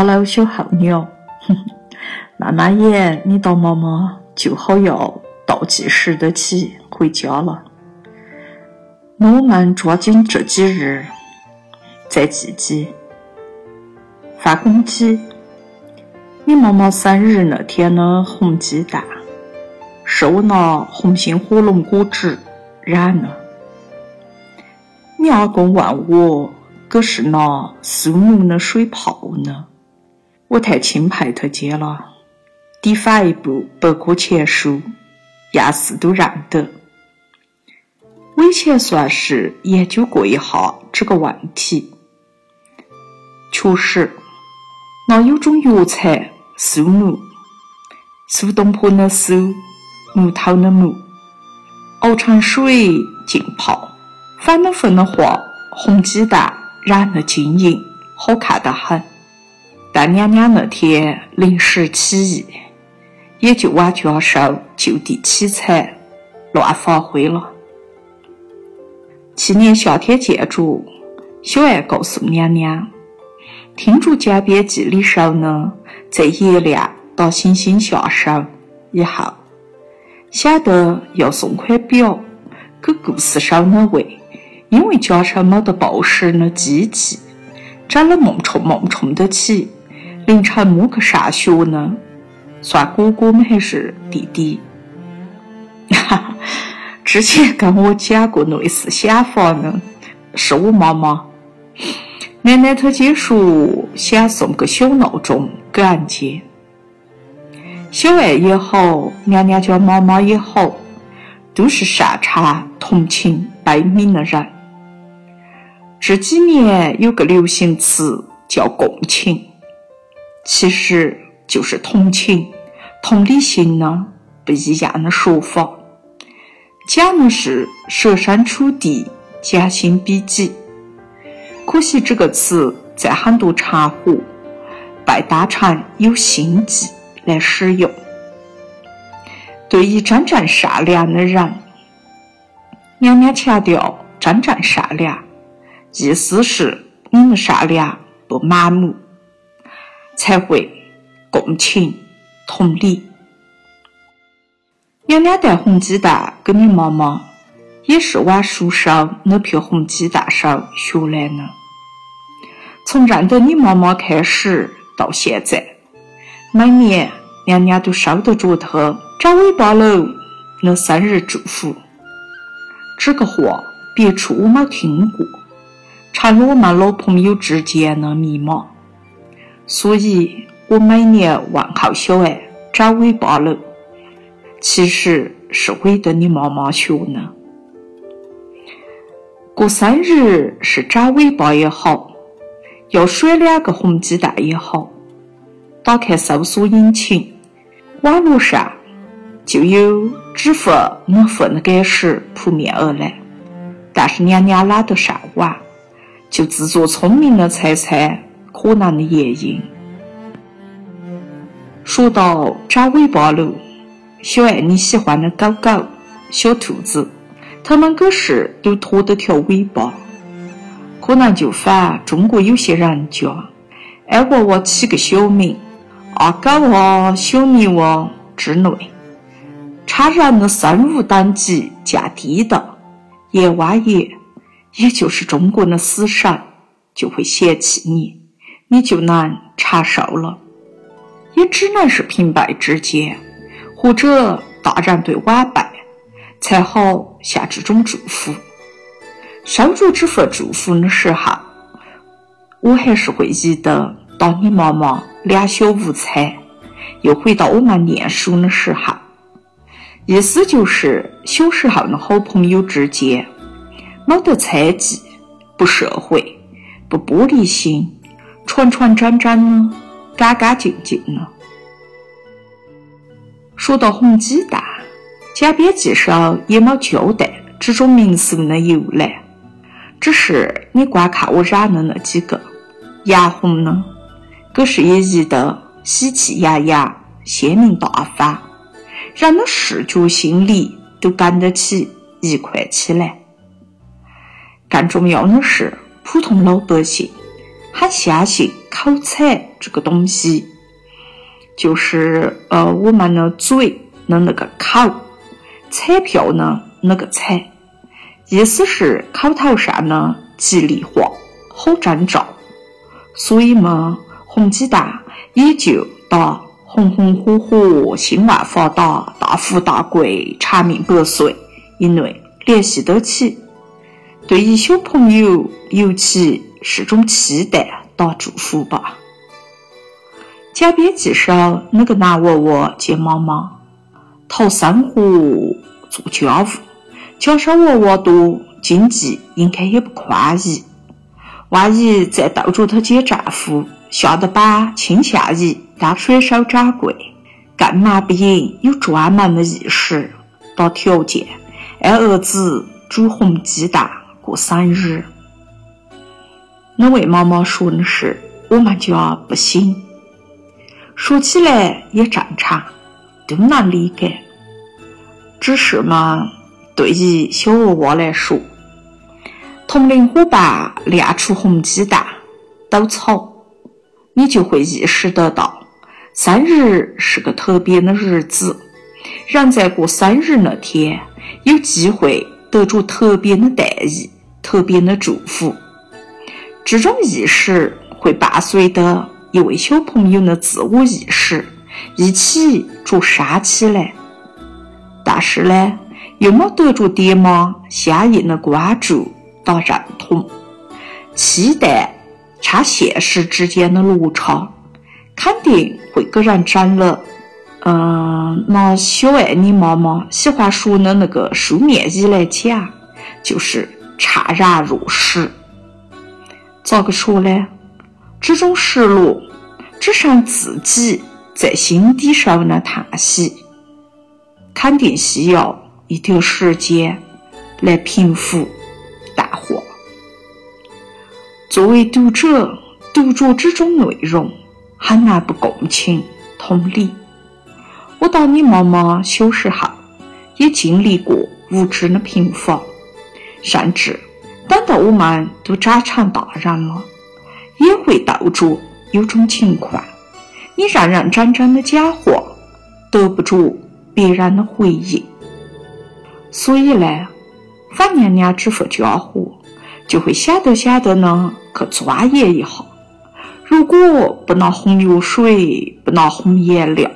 ，Hello，小候鸟，慢慢演，你当妈妈就好要倒计时的起回家了。那我们抓紧这几日再记记。发公鸡，你妈妈生日那天的红鸡蛋，是我拿红心火龙果汁染的。你阿公问我，可是拿苏木的水泡呢？我太钦佩他姐了，抵翻一部百科全书，样事都认得。我以前算是研究过一下这个问题，确实，那有种药材苏木，苏东坡的苏，木头的木，熬成水浸泡。翻了分的话，红鸡蛋染了晶莹，好看得很。但娘娘那天临时起意，也就往家收，就地取材，乱发挥了。去年夏天见着小艾告诉娘娘，听着江边记里说呢，在月亮到星星下手以后，想得要送块表给故事书那位。因为家上没得报时的机器，长了梦冲梦冲的起，凌晨摸去上学呢。算哥哥们还是弟弟？哈哈，之前跟我讲过类似想法呢，是我妈妈。奶奶她姐说想送个小闹钟给俺姐。小爱也好，娘娘家妈妈也好，都是擅长同情悲悯的人。这几年有个流行词叫共情，其实就是同情、同理心呢不一样的说法，讲的是设身处地、将心比己。可惜这个词在很多场合被当成有心计来使用。对于真正善良的人，娘娘强调真正善良。意思是你的善良不盲目，才会共情同理。娘娘带红鸡蛋给你妈妈，也是往树上那片红鸡蛋上学来的。从认得你妈妈开始到现在，每年娘娘都收得着她长尾巴喽的生日祝福。这个话别处我没听过。成了我们老朋友之间的密码，所以我每年问候小爱长尾巴了，其实是为的你妈妈学呢。过生日是长尾巴也好，要甩两个红鸡蛋也好，打开搜索引擎，网络上就有支付能付的格式扑面而来，但是娘娘懒得上网。就自作聪明的猜猜可能的原因。说到长尾巴了，小爱你喜欢的狗狗、小兔子，它们可是都拖着条尾巴，可能就反中国有些人家爱娃娃起个小名，阿狗啊、小牛啊之类，差人的生物等级降低的，阎王爷。也就是中国的死神就会嫌弃你，你就能长寿了，也只能是平辈之间或者大人对晚辈才好下这种祝福。收着这份祝福的时候，我还是会记得当你妈妈两小无猜，又回到我们念书的时候，意思就是小时候的好朋友之间。没得猜忌，不社会，不玻璃心，传传整整的，干干净净的。说到红鸡蛋，江边记上也没交代这种民俗的由来，只是你观看我染的那几个，洋红呢，可是也宜得喜气洋洋、鲜明大方，人的视觉心理都跟得起一块起来。更重要的是，普通老百姓很相信口彩这个东西，就是呃我们的嘴的那个口，彩票呢那个彩，意思是口头上呢吉利话，好征兆。所以嘛，红鸡蛋也就打红红火火、兴旺发达、大富大贵、长命百岁一类联系得起。对于小朋友，尤其是种期待，打祝福吧。讲编辑上那个男娃娃接妈妈讨生活做家务，加上娃娃多，经济应该也不宽裕。万一再逗着她见丈夫下的班倾下移当甩手掌柜，更难不赢有专门的仪式打条件，挨儿子煮红鸡蛋过生日。那位妈妈说的是我们家不行，说起来也正常，都能理解。只是嘛，对于小娃娃来说。同龄伙伴亮出红鸡蛋斗草，你就会意识得到，生日是个特别的日子。人在过生日那天，有机会得着特别的待遇、特别的祝福。这种意识会伴随着一位小朋友的自我意识一起着升起来。但是呢，又没得着爹妈相应的关注。到认同、期待，差现实之间的落差，肯定会给人整了。嗯，拿小爱你妈妈喜欢说的那个书面语来讲，就是怅然若失。咋个说呢？这种失落，只剩自己在心底上的叹息，肯定需要一点时间来平复淡化。作为读者，读着这种内容，很难不共情同理。我当你妈妈小时候，也经历过无知的贫乏，甚至等到我们都长成大人了，也会斗着有种情况：你认认真真的讲话，得不着别人的回应。所以呢，范娘娘这副家伙。就会想都想得呢，去钻研一下。如果不拿红油水，不拿红颜料，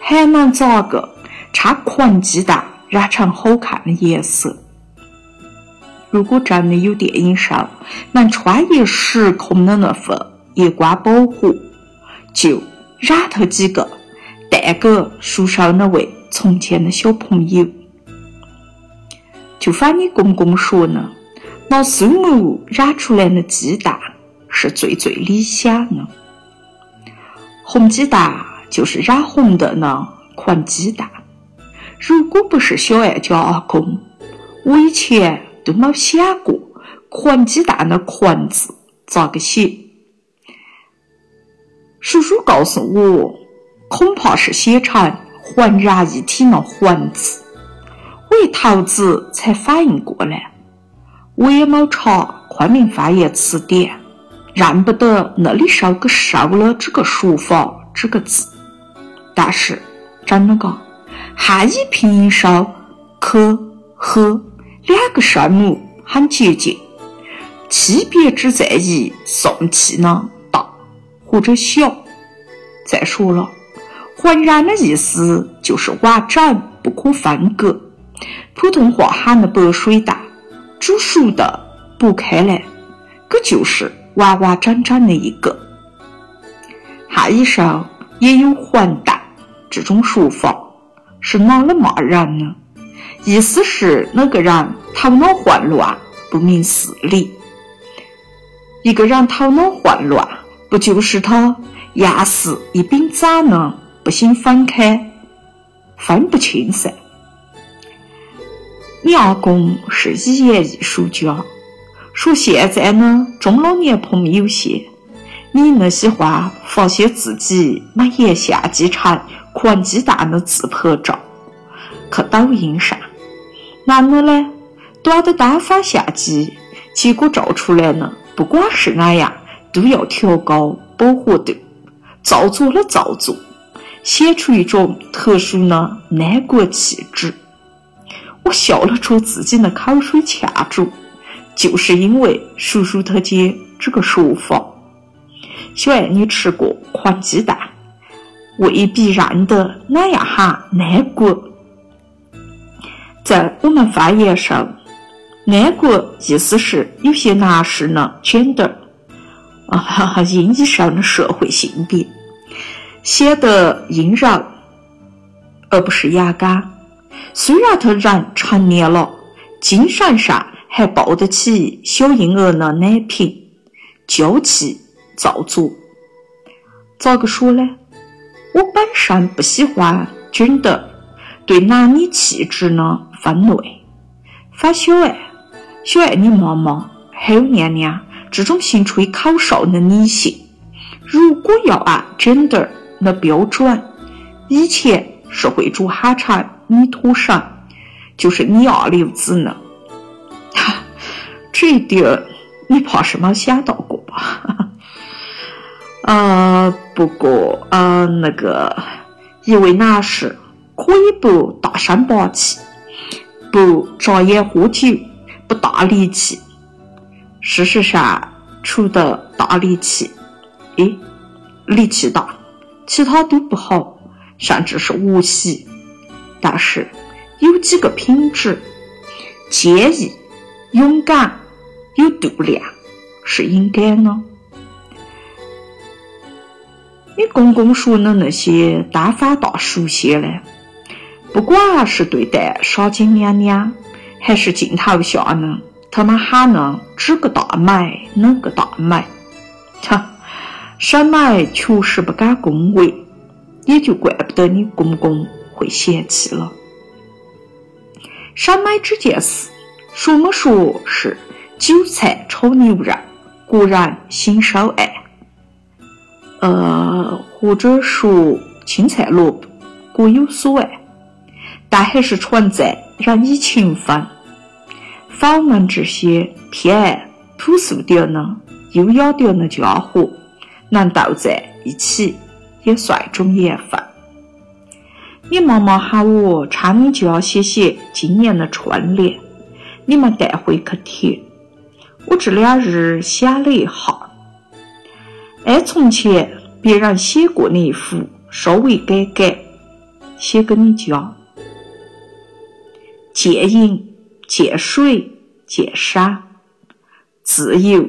还能咋个将黄鸡蛋染成好看的颜色？如果真的有电影上能穿越时空的那份夜光保护，就染头几个，带给书上那位从前的小朋友。就反你公公说呢。拿树木染出来的鸡蛋是最最理想的。红鸡蛋就是染红的呢，黄鸡蛋。如果不是小爱家阿公，我以前都没想过黄鸡蛋的“黄”字咋个写。叔叔告诉我，恐怕是写成浑然一体的“黄”字。我一头子才反应过来。我也没查昆明方言词典，认不得那里收个“收”了这个书法这个字。但是真的个汉语拼音上“可”和两个声母很接近，区别只在于送气呢大或者小。再说了，浑然的意思就是完整不可分割，普通话喊的白水蛋。煮熟的剥开来，这就是完完整整的一个。汉语上也有“混蛋”这种说法，是哪来骂人呢？意思是那个人头脑混乱，不明事理。一个人头脑混乱，不就是他牙是一柄斩呢？不行分开，分不清噻。你阿公是语言艺术家，说现在呢中老年朋友些，你那喜欢发些自己买盐相机成黄鸡蛋的自拍照，去抖音上，男的呢端的单反相机，结果照出来呢，不管是哪样，都要调高饱和度，造作了造作，显出一种特殊的南国气质。我笑了出自己的口水掐住，就是因为叔叔他姐这个说法。小爱，你吃过宽鸡蛋，未必认得哪样哈南国。在我们方言上，“南国”意思是有些男士呢 gender 啊，哈哈，意义上的社会性别，显得阴柔，而不是阳刚。虽然他人成年了，精神上还抱得起小婴儿的奶瓶，娇气造作。咋个说呢？我本身不喜欢 gender 对男女气质呢。分类，反小爱，小爱你妈妈还有娘娘这种心吹口哨的女性，如果要按 gender 的标准，以前是会主喊成女土神，就是你二流子呢。哈，这一点你怕是没想到过吧？呃，不过呃，那个一位男士可以不大声霸气。不眨眼喝酒，不大力气。事实上，除了大力气，哎，力气大，其他都不好，甚至是无锡。但是有几个品质：坚毅、勇敢、有度量，是应该的。你公公说的那些单反大叔些呢？不管是对待傻金娘娘，还是镜头下呢，他们喊呢这个大美，那个大美，哈，审美确实不敢恭维，也就怪不得你公公会嫌弃了。审美这件事，说么说是韭菜炒牛肉，个人心手爱，呃，或者说青菜萝卜各有所爱。但还是存在人以群分，反我们这些偏爱朴素点呢、优雅点的家伙，能斗在一起，也算种缘分。你妈妈喊我唱你家写写今年的春联，你们带回去贴。我这两日想了一下，按从前别人写过那一幅，稍微改改，写给你家。见影，见水，见山，自由，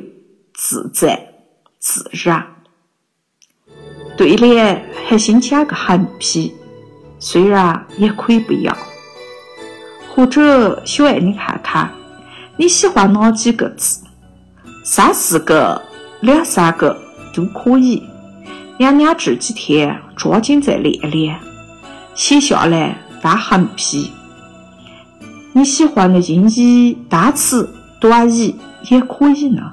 自在，自然。对联还新加个横批，虽然也可以不要。或者小爱你看看，你喜欢哪几个字？三四个、两三个都可以。娘娘这几天抓紧再练练，写下来当横批。你喜欢的英语单词短语也可以呢。